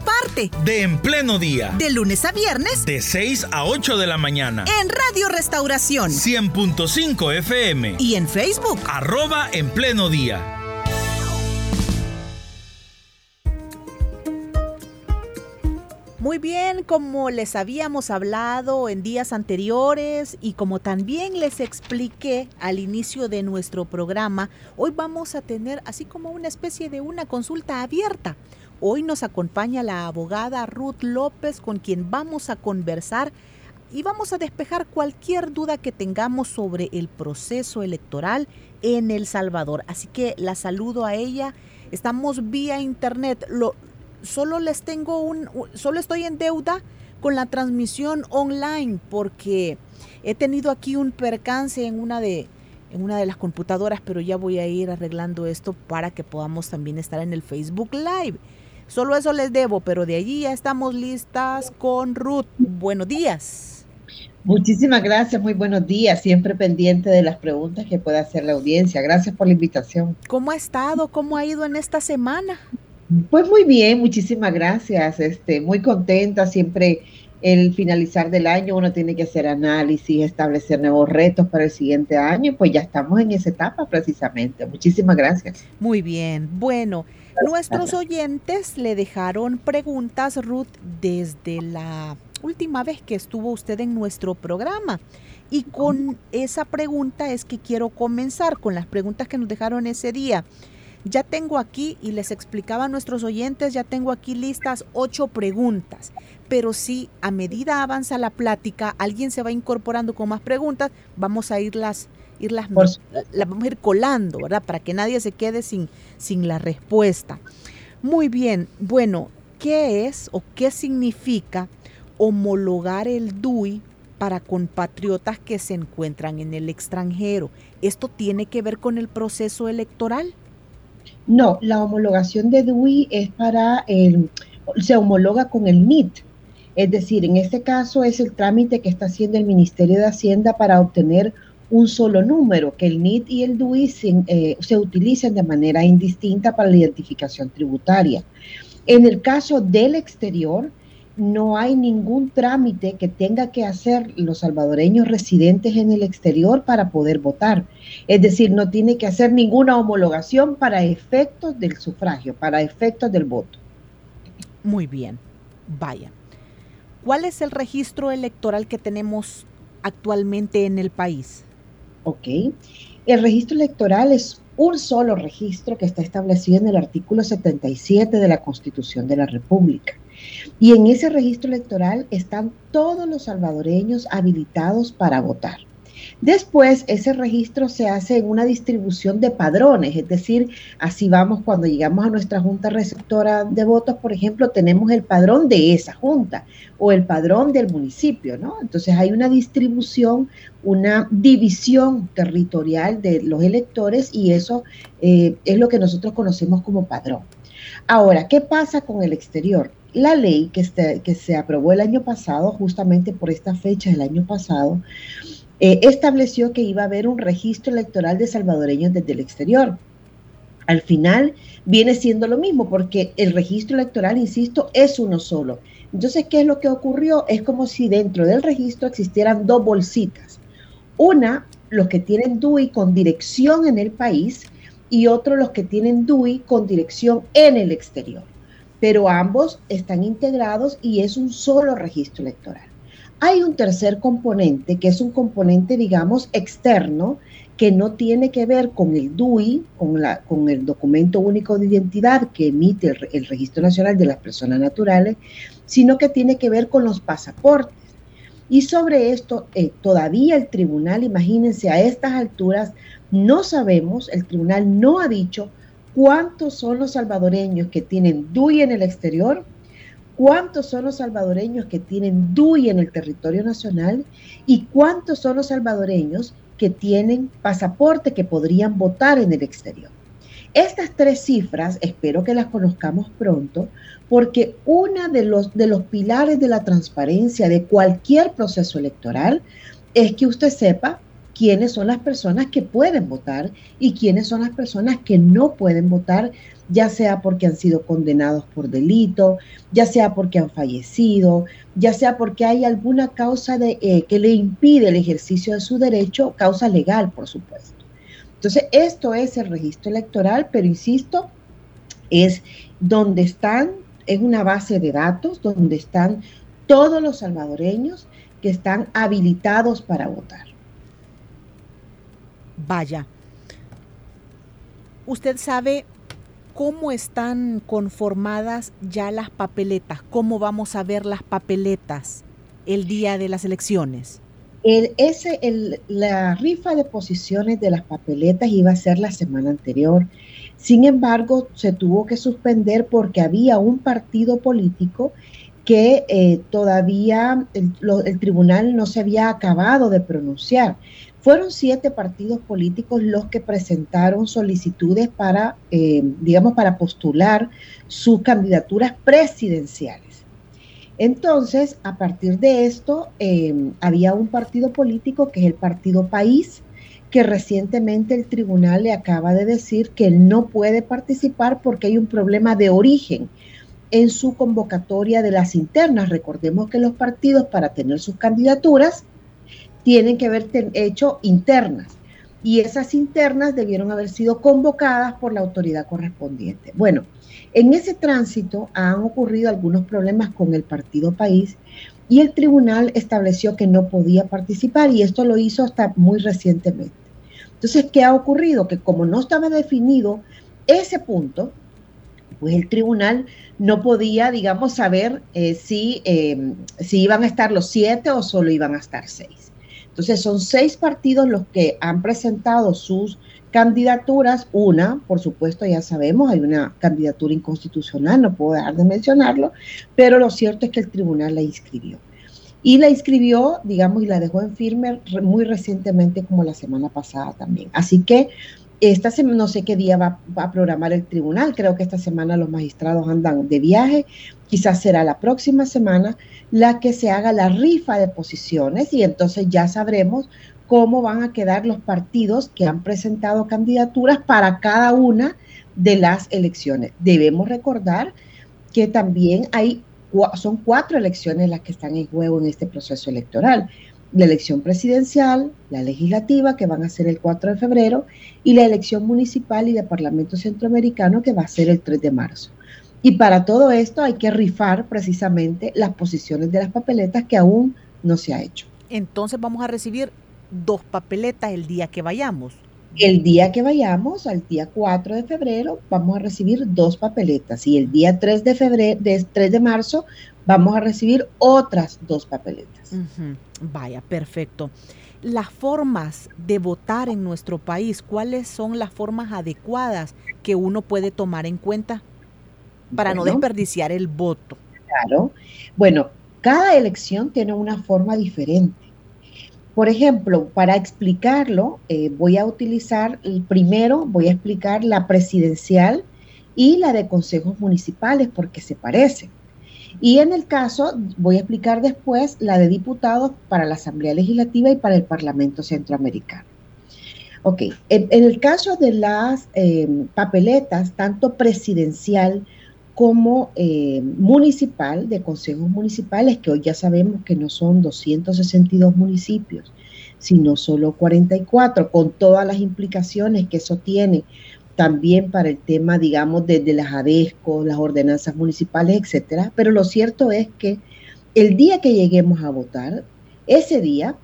parte de En Pleno Día. De lunes a viernes. De 6 a 8 de la mañana. En Radio Restauración. 100.5 FM. Y en Facebook. Arroba En Pleno Día. Muy bien, como les habíamos hablado en días anteriores y como también les expliqué al inicio de nuestro programa, hoy vamos a tener así como una especie de una consulta abierta Hoy nos acompaña la abogada Ruth López con quien vamos a conversar y vamos a despejar cualquier duda que tengamos sobre el proceso electoral en El Salvador. Así que la saludo a ella. Estamos vía internet. Lo, solo les tengo un, solo estoy en deuda con la transmisión online porque he tenido aquí un percance en una de en una de las computadoras, pero ya voy a ir arreglando esto para que podamos también estar en el Facebook Live. Solo eso les debo, pero de allí ya estamos listas con Ruth. Buenos días. Muchísimas gracias, muy buenos días. Siempre pendiente de las preguntas que pueda hacer la audiencia. Gracias por la invitación. ¿Cómo ha estado? ¿Cómo ha ido en esta semana? Pues muy bien, muchísimas gracias. Este, muy contenta, siempre el finalizar del año uno tiene que hacer análisis, establecer nuevos retos para el siguiente año, pues ya estamos en esa etapa precisamente. Muchísimas gracias. Muy bien. Bueno, nuestros oyentes le dejaron preguntas, Ruth, desde la última vez que estuvo usted en nuestro programa. Y con esa pregunta es que quiero comenzar con las preguntas que nos dejaron ese día. Ya tengo aquí, y les explicaba a nuestros oyentes, ya tengo aquí listas ocho preguntas pero si a medida avanza la plática, alguien se va incorporando con más preguntas, vamos a irlas, irlas la, vamos a ir colando, ¿verdad? Para que nadie se quede sin, sin la respuesta. Muy bien, bueno, ¿qué es o qué significa homologar el DUI para compatriotas que se encuentran en el extranjero? ¿Esto tiene que ver con el proceso electoral? No, la homologación de DUI es para el, se homologa con el NIT, es decir, en este caso es el trámite que está haciendo el Ministerio de Hacienda para obtener un solo número, que el NIT y el DUI eh, se, utilicen de manera indistinta para la identificación tributaria. En el caso del exterior, no hay ningún trámite que tenga que hacer los salvadoreños residentes en el exterior para poder votar. Es decir, no tiene que hacer ninguna homologación para efectos del sufragio, para efectos del voto. Muy bien, vaya. ¿Cuál es el registro electoral que tenemos actualmente en el país? Ok. El registro electoral es un solo registro que está establecido en el artículo 77 de la Constitución de la República. Y en ese registro electoral están todos los salvadoreños habilitados para votar. Después, ese registro se hace en una distribución de padrones, es decir, así vamos cuando llegamos a nuestra junta receptora de votos, por ejemplo, tenemos el padrón de esa junta o el padrón del municipio, ¿no? Entonces hay una distribución, una división territorial de los electores y eso eh, es lo que nosotros conocemos como padrón. Ahora, ¿qué pasa con el exterior? La ley que, que se aprobó el año pasado, justamente por esta fecha del año pasado, eh, estableció que iba a haber un registro electoral de salvadoreños desde el exterior. Al final viene siendo lo mismo porque el registro electoral, insisto, es uno solo. Entonces, ¿qué es lo que ocurrió? Es como si dentro del registro existieran dos bolsitas. Una, los que tienen DUI con dirección en el país y otro, los que tienen DUI con dirección en el exterior. Pero ambos están integrados y es un solo registro electoral. Hay un tercer componente que es un componente, digamos, externo, que no tiene que ver con el DUI, con, el documento único de identidad que emite el, Registro Nacional de las Personas Naturales, sino que tiene que ver con los pasaportes. Y sobre esto, eh, todavía el tribunal, imagínense, a estas alturas, no sabemos, el tribunal no ha dicho cuántos son los salvadoreños que tienen DUI en el exterior cuántos son los salvadoreños que tienen DUI en el territorio nacional y cuántos son los salvadoreños que tienen pasaporte que podrían votar en el exterior. Estas tres cifras espero que las conozcamos pronto porque uno de los, de los pilares de la transparencia de cualquier proceso electoral es que usted sepa quiénes son las personas que pueden votar y quiénes son las personas que no pueden votar, ya sea porque han sido condenados por delito, ya sea porque han fallecido, ya sea porque hay alguna causa eh, que le impide el ejercicio de su derecho, causa legal, por supuesto. Entonces, esto es el registro electoral, pero insisto, es donde están, es una base de datos donde están todos los salvadoreños que están habilitados para votar. Vaya, usted sabe cómo están conformadas ya las papeletas, cómo vamos a ver las papeletas el día de las elecciones. El, ese, el, la rifa de posiciones de las papeletas iba a ser la semana anterior. Sin embargo, se tuvo que suspender porque había un partido político que eh, todavía el, tribunal no se había acabado de pronunciar. Fueron siete partidos políticos los que presentaron solicitudes para, eh, digamos, para postular sus candidaturas presidenciales. Entonces, a partir de esto, eh, había un partido político que es el Partido País, que recientemente el tribunal le acaba de decir que no puede participar porque hay un problema de origen en su convocatoria de las internas. Recordemos que los partidos para tener sus candidaturas tienen que haber hecho internas y esas internas debieron haber sido convocadas por la autoridad correspondiente. Bueno, en ese tránsito han ocurrido algunos problemas con el partido país y el tribunal estableció que no podía participar y esto lo hizo hasta muy recientemente. Entonces, ¿qué ha ocurrido? Que como no estaba definido ese punto, pues el tribunal no podía, digamos, saber eh, si, eh, si iban a estar los siete o solo iban a estar seis. Entonces, son seis partidos los que han presentado sus candidaturas, una, por supuesto, ya sabemos, hay una candidatura inconstitucional, no puedo dejar de mencionarlo, pero lo cierto es que el tribunal la inscribió. Y la inscribió, digamos, y la dejó en firme muy recientemente, como la semana pasada también. Así que esta semana, no sé qué día va, va, a programar el tribunal, creo que esta semana los magistrados andan de viaje, quizás será la próxima semana la que se haga la rifa de posiciones y entonces ya sabremos cómo van a quedar los partidos que han presentado candidaturas para cada una de las elecciones. Debemos recordar que también hay, son cuatro elecciones las que están en juego en este proceso electoral. La elección presidencial, la legislativa, que van a ser el 4 de febrero, y la elección municipal y de Parlamento Centroamericano, que va a ser el 3 de marzo. Y para todo esto hay que rifar precisamente las posiciones de las papeletas que aún no se ha hecho. Entonces vamos a recibir dos papeletas el día que vayamos. El día que vayamos, al día 4 de febrero, vamos a recibir dos papeletas y el día 3 de febrero, de 3 de marzo, vamos a recibir otras dos papeletas. Uh -huh. Vaya, perfecto. Las formas de votar en nuestro país, ¿cuáles son las formas adecuadas que uno puede tomar en cuenta para bueno, no desperdiciar el voto? Claro. Bueno, cada elección tiene una forma diferente. Por ejemplo, para explicarlo, eh, voy a utilizar el primero, voy a explicar la presidencial y la de consejos municipales porque se parecen. Y en el caso, voy a explicar después la de diputados para la Asamblea Legislativa y para el Parlamento Centroamericano. Ok, en, el caso de las eh, papeletas, tanto presidencial como eh, municipal, de consejos municipales, que hoy ya sabemos que no son 262 municipios, sino solo 44, con todas las implicaciones que eso tiene también para el tema, digamos, desde de las ADESCO, las ordenanzas municipales, etcétera. Pero lo cierto es que el día que lleguemos a votar, ese día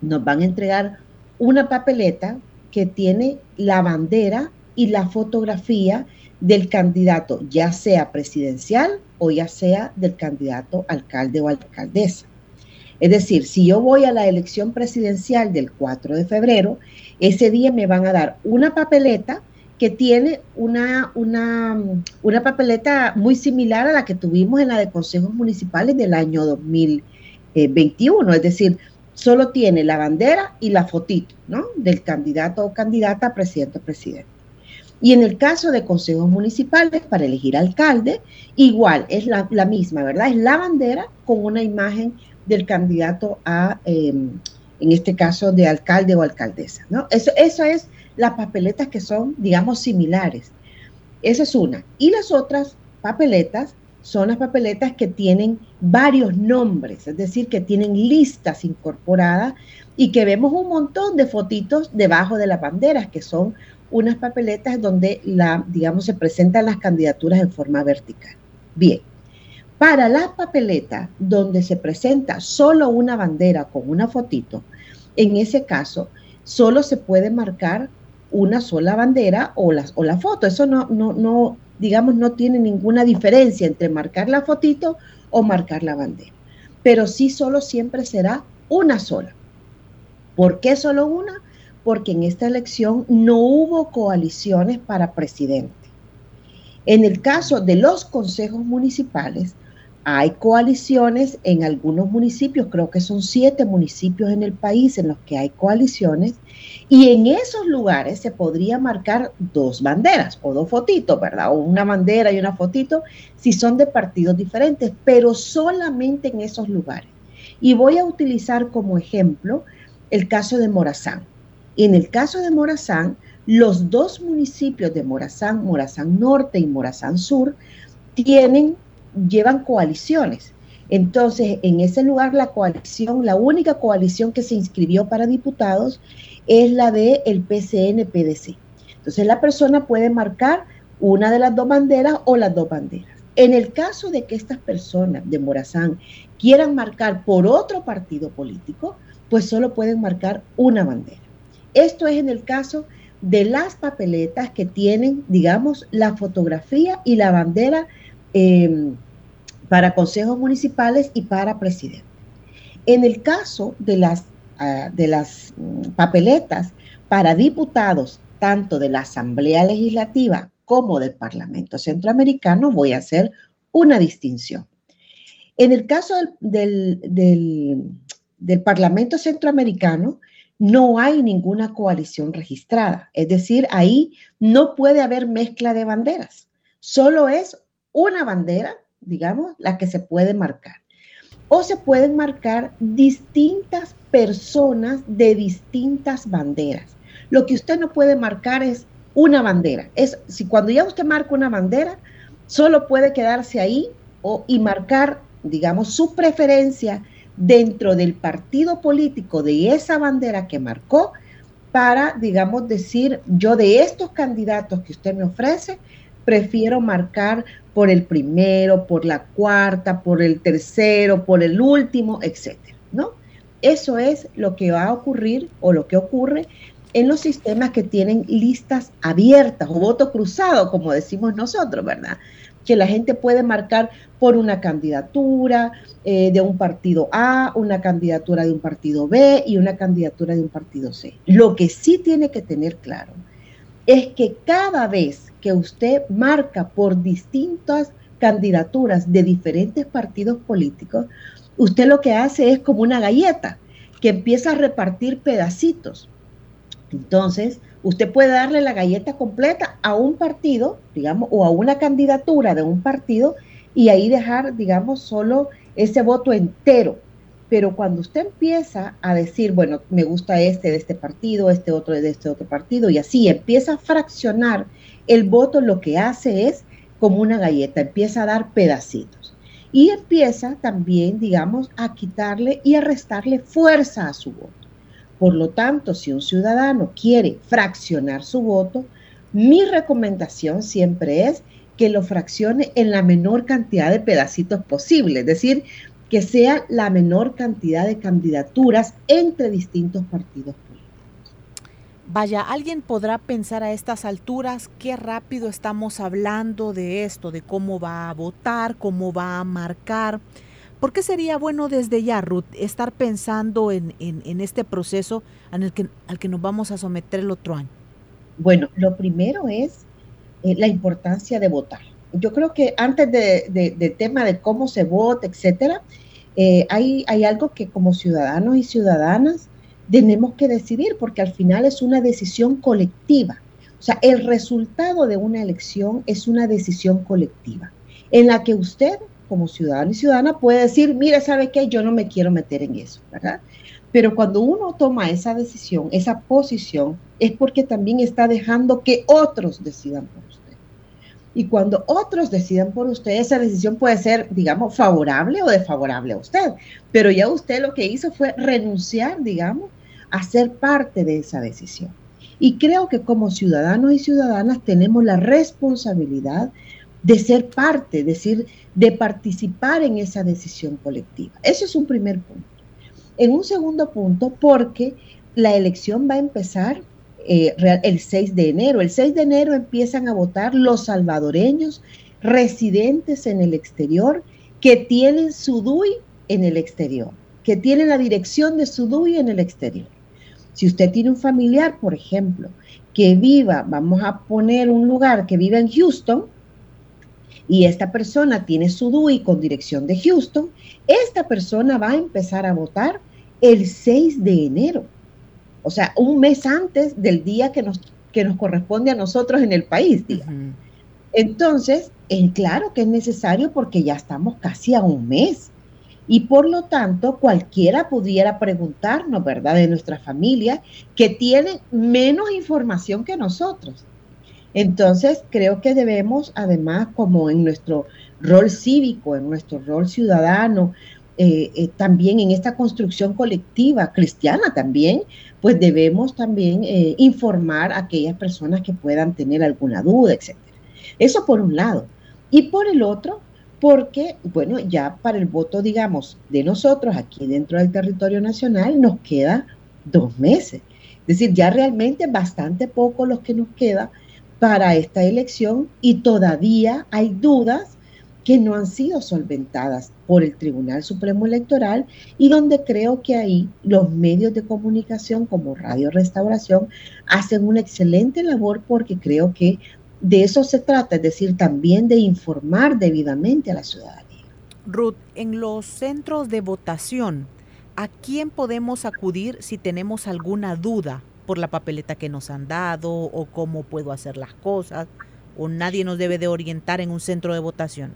nos van a entregar una papeleta que tiene la bandera y la fotografía del candidato, ya sea presidencial o ya sea del candidato alcalde o alcaldesa. Es decir, si yo voy a la elección presidencial del 4 de febrero, ese día me van a dar una papeleta que tiene una, una, una papeleta muy similar a la que tuvimos en la de consejos municipales del año 2021. Es decir, solo tiene la bandera y la fotito, ¿no? Del candidato o candidata a presidente o presidente. Y en el caso de consejos municipales, para elegir alcalde, igual, es la, misma, ¿verdad? Es la bandera con una imagen del candidato a, em, en este caso, de alcalde o alcaldesa, ¿no? Eso, eso es las papeletas que son, digamos, similares. Esa es una. Y las otras papeletas son las papeletas que tienen varios nombres, es decir, que tienen listas incorporadas y que vemos un montón de fotitos debajo de las banderas, que son unas papeletas donde la, digamos, se presentan las candidaturas en forma vertical. Bien, para las papeletas donde se presenta solo una bandera con una fotito, en ese caso, solo se puede marcar una sola bandera o la, o la foto. Eso no, no, no, digamos, no tiene ninguna diferencia entre marcar la fotito o marcar la bandera. Pero sí solo siempre será una sola. ¿Por qué solo una? Porque en esta elección no hubo coaliciones para presidente. En el caso de los consejos municipales, hay coaliciones en algunos municipios, creo que son siete municipios en el país en los que hay coaliciones, y en esos lugares se podría marcar dos banderas o dos fotitos, ¿verdad? O una bandera y una fotito, si son de partidos diferentes, pero solamente en esos lugares. Y voy a utilizar como ejemplo el caso de Morazán. En el caso de Morazán, los dos municipios de Morazán, Morazán Norte y Morazán Sur, tienen llevan coaliciones. Entonces, en ese lugar la coalición, la única coalición que se inscribió para diputados es la de el PCN-PDC. Entonces, la persona puede marcar una de las dos banderas o las dos banderas. En el caso de que estas personas de Morazán quieran marcar por otro partido político, pues solo pueden marcar una bandera. Esto es en el caso de las papeletas que tienen, digamos, la fotografía y la bandera eh, para consejos municipales y para presidente. En el caso de las, ah, de las mm, papeletas para diputados, tanto de la Asamblea Legislativa como del Parlamento Centroamericano, voy a hacer una distinción. En el caso del, del Parlamento Centroamericano, no hay ninguna coalición registrada. Es decir, ahí no puede haber mezcla de banderas. Solo es una bandera digamos, la que se puede marcar. O se pueden marcar distintas personas de distintas banderas. Lo que usted no puede marcar es una bandera. Es si cuando ya usted marca una bandera, solo puede quedarse ahí o, y marcar, digamos, su preferencia dentro del partido político de esa bandera que marcó para, digamos, decir, yo de estos candidatos que usted me ofrece, prefiero marcar por el primero, por la cuarta, por el tercero, por el último, etcétera, ¿no? Eso es lo que va a ocurrir o lo que ocurre en los sistemas que tienen listas abiertas o voto cruzado, como decimos nosotros, ¿verdad? Que la gente puede marcar por una candidatura eh, de un partido A, una candidatura de un partido B y una candidatura de un partido C. Lo que sí tiene que tener claro es que cada vez que usted marca por distintas candidaturas de diferentes partidos políticos, usted lo que hace es como una galleta que empieza a repartir pedacitos. Entonces, usted puede darle la galleta completa a un partido, digamos, o a una candidatura de un partido y ahí dejar, digamos, solo ese voto entero. Pero cuando usted empieza a decir, bueno, me gusta este de este partido, este otro de este otro partido, y así empieza a fraccionar el voto lo que hace es como una galleta, empieza a dar pedacitos y empieza también, digamos, a quitarle y a restarle fuerza a su voto. Por lo tanto, si un ciudadano quiere fraccionar su voto, mi recomendación siempre es que lo fraccione en la menor cantidad de pedacitos posible, es decir, que sea la menor cantidad de candidaturas entre distintos partidos Vaya, alguien podrá pensar a estas alturas qué rápido estamos hablando de esto, de cómo va a votar, cómo va a marcar. ¿Por qué sería bueno desde ya, Ruth, estar pensando en, este proceso en el que, al que nos vamos a someter el otro año? Bueno, lo primero es eh, la importancia de votar. Yo creo que antes del de, tema de cómo se vota, etcétera, eh, hay, algo que como ciudadanos y ciudadanas tenemos que decidir, porque al final es una decisión colectiva. O sea, el resultado de una elección es una decisión colectiva, en la que usted, como ciudadano y ciudadana, puede decir, mire, ¿sabe qué? Yo no me quiero meter en eso, ¿verdad? Pero cuando uno toma esa decisión, esa posición, es porque también está dejando que otros decidan por. Y cuando otros decidan por usted, esa decisión puede ser, digamos, favorable o desfavorable a usted. Pero ya usted lo que hizo fue renunciar, digamos, a ser parte de esa decisión. Y creo que como ciudadanos y ciudadanas tenemos la responsabilidad de ser parte, es decir, de participar en esa decisión colectiva. Ese es un primer punto. En un segundo punto, porque la elección va a empezar eh, el 6 de enero. El 6 de enero empiezan a votar los salvadoreños residentes en el exterior que tienen su DUI en el exterior, que tienen la dirección de su DUI en el exterior. Si usted tiene un familiar, por ejemplo, que viva, vamos a poner un lugar que vive en Houston, y esta persona tiene su DUI con dirección de Houston, esta persona va a empezar a votar el 6 de enero, o sea, un mes antes del día que nos, que nos corresponde a nosotros en el país. Entonces, es claro que es necesario porque ya estamos casi a un mes. Y por lo tanto, cualquiera pudiera preguntarnos, ¿verdad?, de nuestra familia, que tiene menos información que nosotros. Entonces, creo que debemos, además, como en nuestro rol cívico, en nuestro rol ciudadano, eh, eh, también en esta construcción colectiva cristiana también, pues debemos también eh, informar a aquellas personas que puedan tener alguna duda, etc. Eso por un lado. Y por el otro, porque, bueno, ya para el voto, digamos, de nosotros aquí dentro del territorio nacional nos queda dos meses. Es decir, ya realmente bastante poco los que nos queda para esta elección y todavía hay dudas que no han sido solventadas por el Tribunal Supremo Electoral y donde creo que ahí los medios de comunicación como Radio Restauración hacen una excelente labor porque creo que de eso se trata, es decir, también de informar debidamente a la ciudadanía. Ruth, en los centros de votación, ¿a quién podemos acudir si tenemos alguna duda por la papeleta que nos han dado o cómo puedo hacer las cosas? ¿O nadie nos debe de orientar en un centro de votación?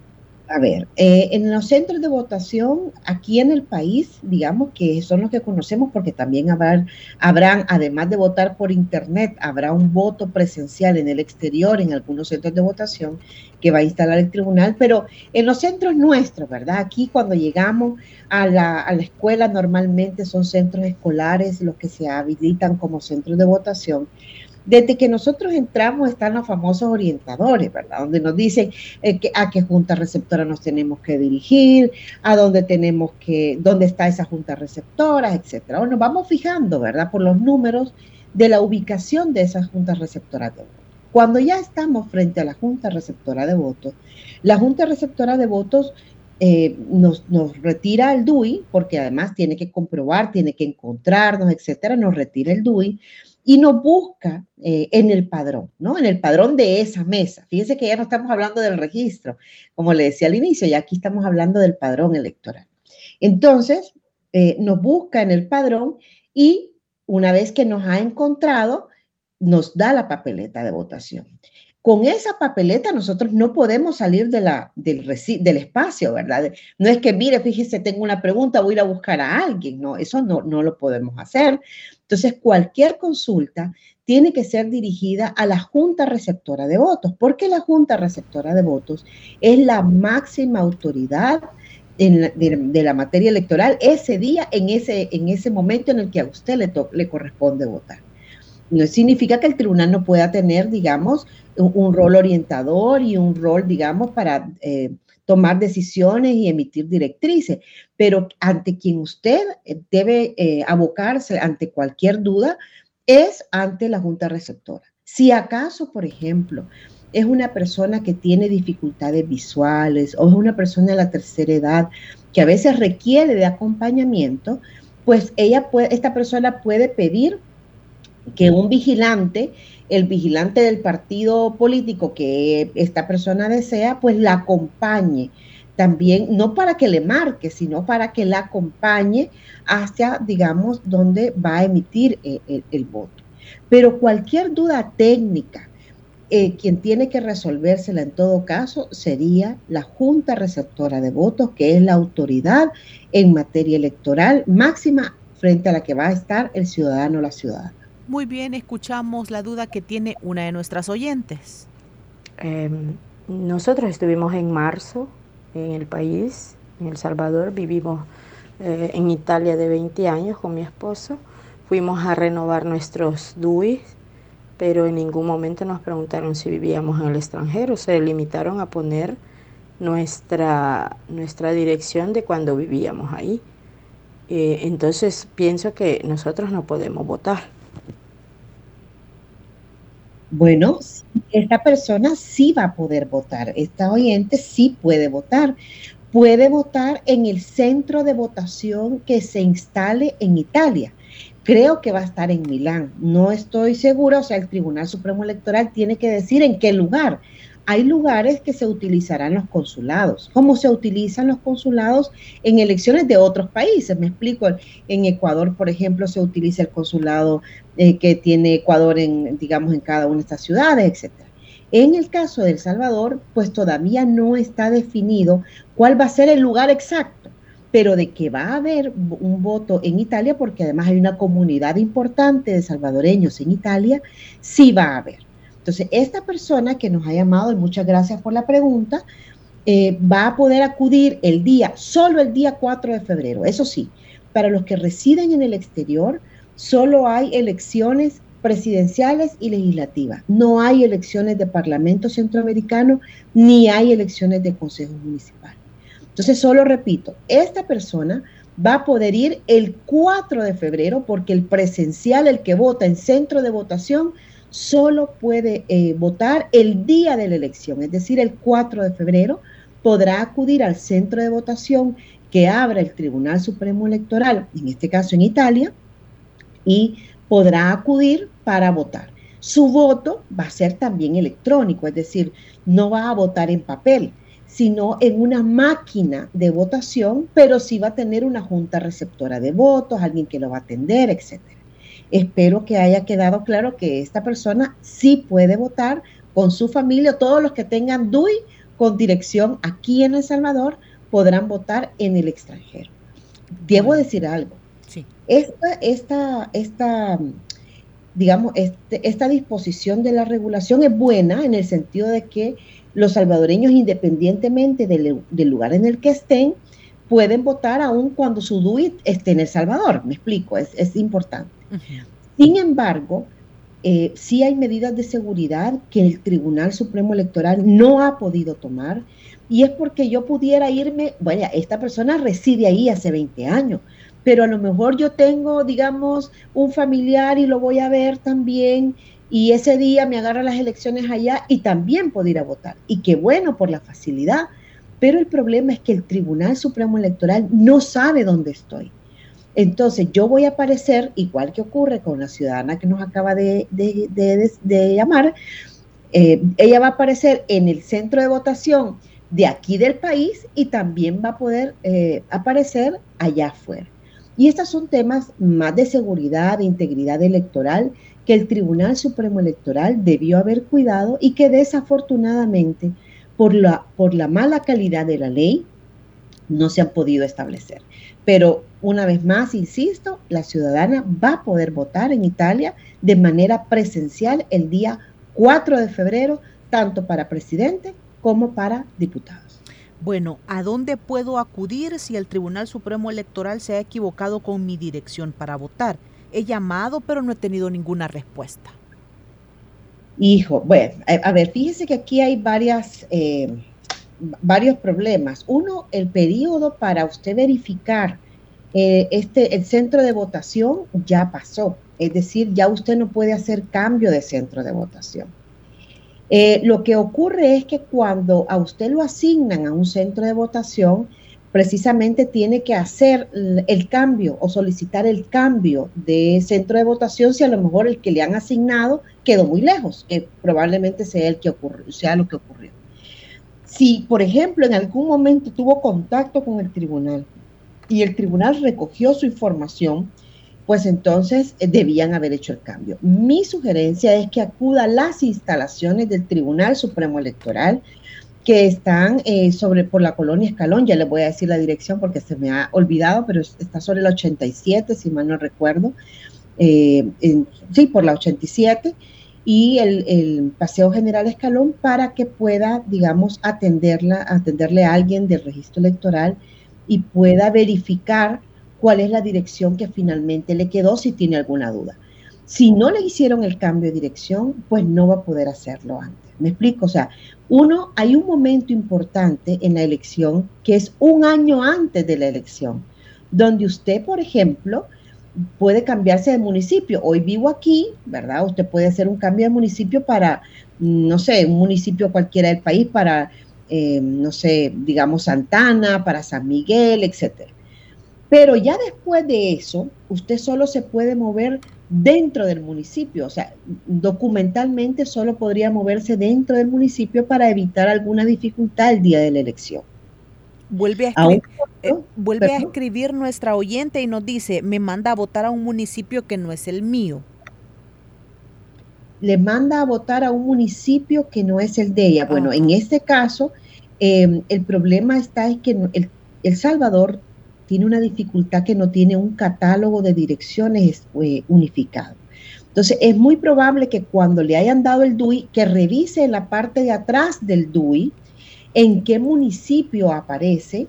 A ver, eh, en los centros de votación aquí en el país, digamos que son los que conocemos porque también habrán, habrán, además de votar por internet, habrá un voto presencial en el exterior, en algunos centros de votación que va a instalar el tribunal, pero en los centros nuestros, ¿verdad? Aquí cuando llegamos a la, a la escuela normalmente son centros escolares los que se habilitan como centros de votación. Desde que nosotros entramos están los famosos orientadores, ¿verdad? Donde nos dicen eh, a qué junta receptora nos tenemos que dirigir, a dónde tenemos que, dónde está esa junta receptora, etcétera. Bueno, vamos fijando, ¿verdad? Por los números de la ubicación de esas juntas receptoras de votos. Cuando ya estamos frente a la junta receptora de votos, la junta receptora de votos eh, nos, nos, retira el DUI, porque además tiene que comprobar, tiene que encontrarnos, etcétera, nos retira el DUI y nos busca eh, en el padrón, ¿no? En el padrón de esa mesa. Fíjense que ya no estamos hablando del registro, como le decía al inicio, ya aquí estamos hablando del padrón electoral. Entonces, eh, nos busca en el padrón y una vez que nos ha encontrado, nos da la papeleta de votación. Con esa papeleta nosotros no podemos salir del, del espacio, ¿verdad? No es que, mire, fíjese, tengo una pregunta, voy a ir a buscar a alguien, no, eso no, no lo podemos hacer. Entonces, cualquier consulta tiene que ser dirigida a la Junta Receptora de Votos, porque la Junta Receptora de Votos es la máxima autoridad de, la materia electoral ese día, en ese, en ese momento en el que a usted le, le corresponde votar. No significa que el tribunal no pueda tener, digamos, un, rol orientador y un rol, digamos, para eh, tomar decisiones y emitir directrices, pero ante quien usted debe eh, abocarse ante cualquier duda es ante la Junta Receptora. Si acaso, por ejemplo, es una persona que tiene dificultades visuales o es una persona de la tercera edad que a veces requiere de acompañamiento, pues ella esta persona puede pedir que un vigilante, el vigilante del partido político que esta persona desea, pues la acompañe también, no para que le marque, sino para que la acompañe hacia, digamos, donde va a emitir el, el voto. Pero cualquier duda técnica, eh, quien tiene que resolvérsela en todo caso sería la Junta Receptora de Votos, que es la autoridad en materia electoral máxima frente a la que va a estar el ciudadano o la ciudadana. Muy bien, escuchamos la duda que tiene una de nuestras oyentes. Em, nosotros estuvimos en marzo en el país, en El Salvador, vivimos eh, en Italia de 20 años con mi esposo, fuimos a renovar nuestros DUIs pero en ningún momento nos preguntaron si vivíamos en el extranjero, se limitaron a poner nuestra, nuestra dirección de cuando vivíamos ahí. Eh, entonces pienso que nosotros no podemos votar. Bueno, esta persona sí va a poder votar, esta oyente sí puede votar. Puede votar en el centro de votación que se instale en Italia creo que va a estar en Milán. No estoy segura, o sea, el Tribunal Supremo Electoral tiene que decir en qué lugar. Hay lugares que se utilizarán los consulados, como se utilizan los consulados en elecciones de otros países. Me explico, en Ecuador, por ejemplo, se utiliza el consulado eh, que tiene Ecuador en, digamos, en cada una de estas ciudades, etcétera. En el caso de El Salvador, pues todavía no está definido cuál va a ser el lugar exacto pero de que va a haber un voto en Italia, porque además hay una comunidad importante de salvadoreños en Italia, sí va a haber. Entonces, esta persona que nos ha llamado, y muchas gracias por la pregunta, eh, va a poder acudir el día, solo el día 4 de febrero. Eso sí, para los que residen en el exterior, solo hay elecciones presidenciales y legislativas. No hay elecciones de Parlamento Centroamericano ni hay elecciones de Consejo Municipal. Entonces, solo repito, esta persona va a poder ir el 4 de febrero porque el presencial, el que vota en centro de votación, solo puede eh, votar el día de la elección, es decir, el 4 de febrero podrá acudir al centro de votación que abra el Tribunal Supremo Electoral, en este caso en Italia, y podrá acudir para votar. Su voto va a ser también electrónico, es decir, no va a votar en papel, sino en una máquina de votación, pero sí va a tener una junta receptora de votos, alguien que lo va a atender, etc. Espero que haya quedado claro que esta persona sí puede votar con su familia, todos los que tengan DUI con dirección aquí en El Salvador podrán votar en el extranjero. Debo decir algo. Sí. Esta, esta, esta, digamos, este, esta disposición de la regulación es buena en el sentido de que los salvadoreños, independientemente del, lugar en el que estén, pueden votar aún cuando su DUI esté en El Salvador. Me explico, es, importante. Sin embargo, eh, sí hay medidas de seguridad que el Tribunal Supremo Electoral no ha podido tomar y es porque yo pudiera irme, vaya, esta persona reside ahí hace 20 años, pero a lo mejor yo tengo, digamos, un familiar y lo voy a ver también y ese día me agarra las elecciones allá y también puedo ir a votar. Y qué bueno por la facilidad, pero el problema es que el Tribunal Supremo Electoral no sabe dónde estoy. Entonces yo voy a aparecer, igual que ocurre con la ciudadana que nos acaba de, llamar, eh, ella va a aparecer en el centro de votación de aquí del país y también va a poder eh, aparecer allá afuera. Y estos son temas más de seguridad, de integridad electoral, que el Tribunal Supremo Electoral debió haber cuidado y que desafortunadamente por la, por la mala calidad de la ley no se han podido establecer. Pero una vez más, insisto, la ciudadana va a poder votar en Italia de manera presencial el día 4 de febrero, tanto para presidente como para diputados. Bueno, ¿a dónde puedo acudir si el Tribunal Supremo Electoral se ha equivocado con mi dirección para votar? He llamado, pero no he tenido ninguna respuesta. Hijo, bueno, a, ver, fíjese que aquí hay varias, eh, varios problemas. Uno, el periodo para usted verificar eh, este, el centro de votación ya pasó. Es decir, ya usted no puede hacer cambio de centro de votación. Eh, lo que ocurre es que cuando a usted lo asignan a un centro de votación, precisamente tiene que hacer el cambio o solicitar el cambio de centro de votación si a lo mejor el que le han asignado quedó muy lejos, que probablemente sea, el que sea lo que ocurrió. Si, por ejemplo, en algún momento tuvo contacto con el tribunal y el tribunal recogió su información, pues entonces eh, debían haber hecho el cambio. Mi sugerencia es que acuda a las instalaciones del Tribunal Supremo Electoral que están eh, sobre por la colonia Escalón, ya les voy a decir la dirección porque se me ha olvidado, pero está sobre la 87, si mal no recuerdo, eh, sí, por la 87, y el, Paseo General Escalón para que pueda, digamos, atenderla, atenderle a alguien del registro electoral y pueda verificar cuál es la dirección que finalmente le quedó si tiene alguna duda. Si no le hicieron el cambio de dirección, pues no va a poder hacerlo antes. ¿Me explico? O sea, uno, hay un momento importante en la elección que es un año antes de la elección, donde usted, por ejemplo, puede cambiarse de municipio. Hoy vivo aquí, ¿verdad? Usted puede hacer un cambio de municipio para, no sé, un municipio cualquiera del país, para, eh, no sé, digamos Santana, para San Miguel, etcétera. Pero ya después de eso, usted solo se puede mover dentro del municipio, o sea, documentalmente solo podría moverse dentro del municipio para evitar alguna dificultad el día de la elección. Vuelve a, escribir, eh, vuelve a escribir nuestra oyente y nos dice, me manda a votar a un municipio que no es el mío. Le manda a votar a un municipio que no es el de ella. Bueno, en este caso, eh, el problema está es que el, el Salvador tiene una dificultad que no tiene un catálogo de direcciones eh, unificado. Entonces, es muy probable que cuando le hayan dado el DUI, que revise la parte de atrás del DUI en qué municipio aparece,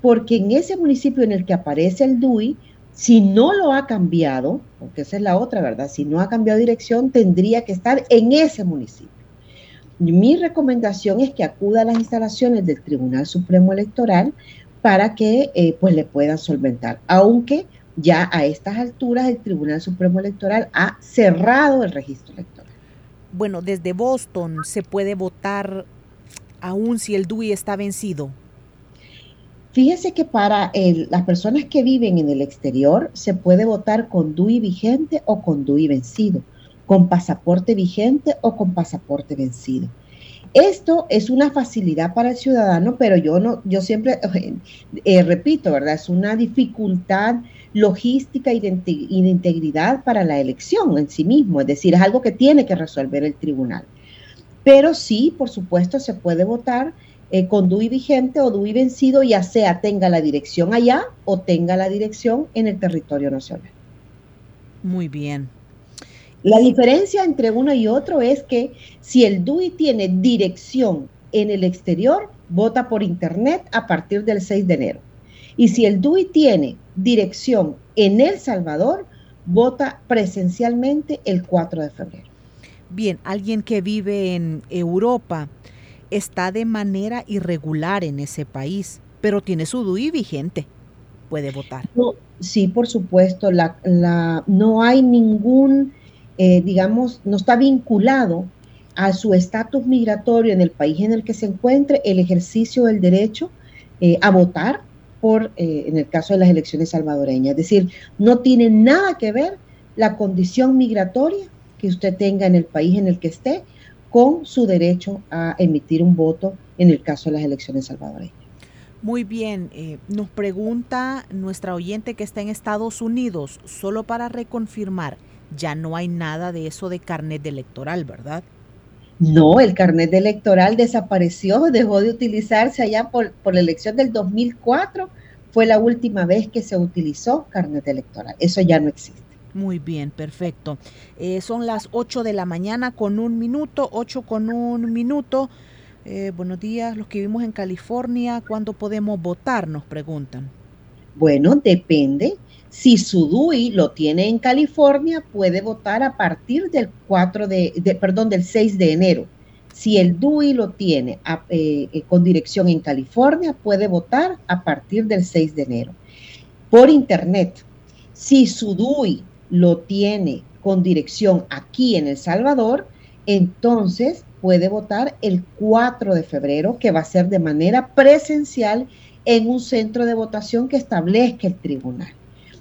porque en ese municipio en el que aparece el DUI, si no lo ha cambiado, porque esa es la otra, ¿verdad? Si no ha cambiado dirección, tendría que estar en ese municipio. Mi recomendación es que acuda a las instalaciones del Tribunal Supremo Electoral para que eh, pues le puedan solventar. Aunque ya a estas alturas el Tribunal Supremo Electoral ha cerrado el registro electoral. Bueno, desde Boston se puede votar aún si el DUI está vencido. Fíjese que para las personas que viven en el exterior se puede votar con DUI vigente o con DUI vencido, con pasaporte vigente o con pasaporte vencido. Esto es una facilidad para el ciudadano, pero yo no, yo siempre eh, repito, ¿verdad? Es una dificultad logística y de, integridad para la elección en sí mismo, es decir, es algo que tiene que resolver el tribunal. Pero sí, por supuesto, se puede votar eh, con DUI vigente o DUI vencido, ya sea tenga la dirección allá o tenga la dirección en el territorio nacional. Muy bien. La diferencia entre uno y otro es que si el DUI tiene dirección en el exterior, vota por internet a partir del 6 de enero. Y si el DUI tiene dirección en El Salvador, vota presencialmente el 4 de febrero. Bien, alguien que vive en Europa está de manera irregular en ese país, pero tiene su DUI vigente. Puede votar. sí, por supuesto. La, la, no hay ningún eh, digamos, no está vinculado a su estatus migratorio en el país en el que se encuentre el ejercicio del derecho eh, a votar por, eh, en el caso de las elecciones salvadoreñas. Es decir, no tiene nada que ver la condición migratoria que usted tenga en el país en el que esté con su derecho a emitir un voto en el caso de las elecciones salvadoreñas. Muy bien, nos pregunta nuestra oyente que está en Estados Unidos, solo para reconfirmar, ya no hay nada de eso de carnet electoral, ¿verdad? No, el carnet electoral desapareció, dejó de utilizarse allá por, la elección del 2004. Fue la última vez que se utilizó carnet electoral. Eso ya no existe. Muy bien, perfecto. Eh, son las 8 de la mañana con un minuto, 8 con un minuto. Eh, buenos días, los que vivimos en California, ¿cuándo podemos votar? Nos preguntan. Bueno, depende. Si su DUI lo tiene en California, puede votar a partir del 4 de, perdón, del 6 de enero. Si el DUI lo tiene eh, con dirección en California, puede votar a partir del 6 de enero. Por internet, si su DUI lo tiene con dirección aquí en El Salvador, entonces puede votar el 4 de febrero, que va a ser de manera presencial en un centro de votación que establezca el tribunal.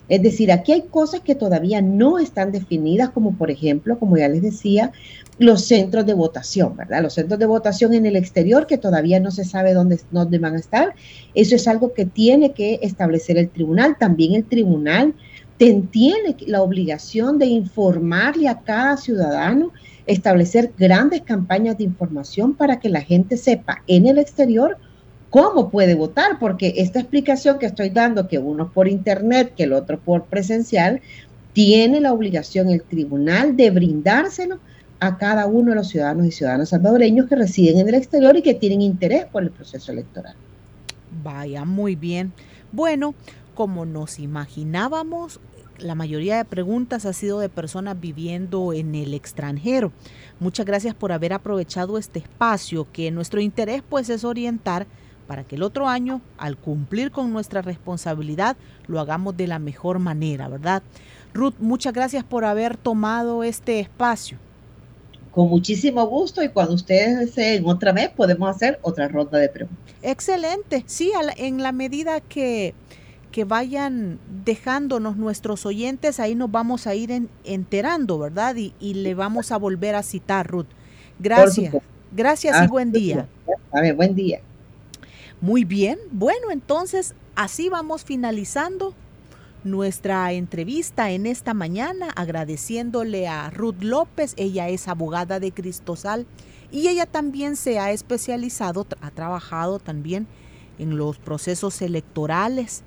Es decir, aquí hay cosas que todavía no están definidas, como por ejemplo, como ya les decía, los centros de votación, ¿verdad? Los centros de votación en el exterior que todavía no se sabe dónde, dónde van a estar. Eso es algo que tiene que establecer el tribunal. También el tribunal tiene la obligación de informarle a cada ciudadano, establecer grandes campañas de información para que la gente sepa en el exterior cómo puede votar, porque esta explicación que estoy dando, que uno por internet, que el otro por presencial, tiene la obligación el tribunal de brindárselo a cada uno de los ciudadanos y ciudadanas salvadoreños que residen en el exterior y que tienen interés por el proceso electoral. Vaya, muy bien. Bueno, como nos imaginábamos, la mayoría de preguntas ha sido de personas viviendo en el extranjero. Muchas gracias por haber aprovechado este espacio, que nuestro interés pues es orientar para que el otro año, al cumplir con nuestra responsabilidad, lo hagamos de la mejor manera, ¿verdad? Ruth, muchas gracias por haber tomado este espacio. Con muchísimo gusto y cuando ustedes deseen otra vez podemos hacer otra ronda de preguntas. Excelente, sí, en la medida que que vayan dejándonos nuestros oyentes, ahí nos vamos a ir enterando, ¿verdad? Y, le vamos a volver a citar, Ruth. Gracias. Gracias y buen día. A ver, buen día. Muy bien. Bueno, entonces así vamos finalizando nuestra entrevista en esta mañana, agradeciéndole a Ruth López. Ella es abogada de Cristosal y ella también se ha especializado, ha trabajado también en los procesos electorales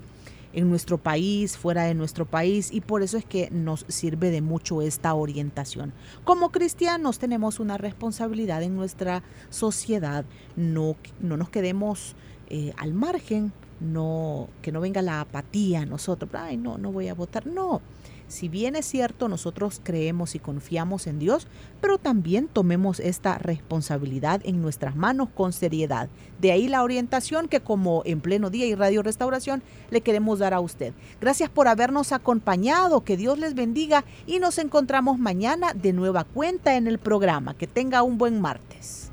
en nuestro país, fuera de nuestro país, y por eso es que nos sirve de mucho esta orientación. Como cristianos tenemos una responsabilidad en nuestra sociedad, no, no nos quedemos eh, al margen, no, que no venga la apatía a nosotros, ay no, no voy a votar, no, si bien es cierto, nosotros creemos y confiamos en Dios, pero también tomemos esta responsabilidad en nuestras manos con seriedad. De ahí la orientación que como en pleno día y Radio Restauración le queremos dar a usted. Gracias por habernos acompañado, que Dios les bendiga y nos encontramos mañana de nueva cuenta en el programa. Que tenga un buen martes.